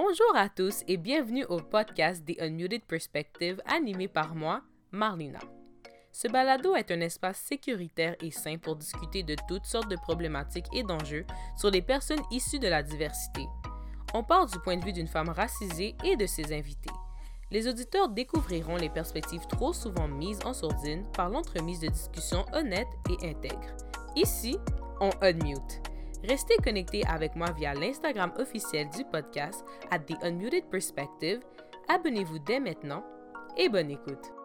Bonjour à tous et bienvenue au podcast The Unmuted Perspective animé par moi, Marlina. Ce balado est un espace sécuritaire et sain pour discuter de toutes sortes de problématiques et d'enjeux sur les personnes issues de la diversité. On part du point de vue d'une femme racisée et de ses invités. Les auditeurs découvriront les perspectives trop souvent mises en sourdine par l'entremise de discussions honnêtes et intègres. Ici, on unmute. Restez connectés avec moi via l'Instagram officiel du podcast at The Unmuted Perspective. Abonnez-vous dès maintenant et bonne écoute.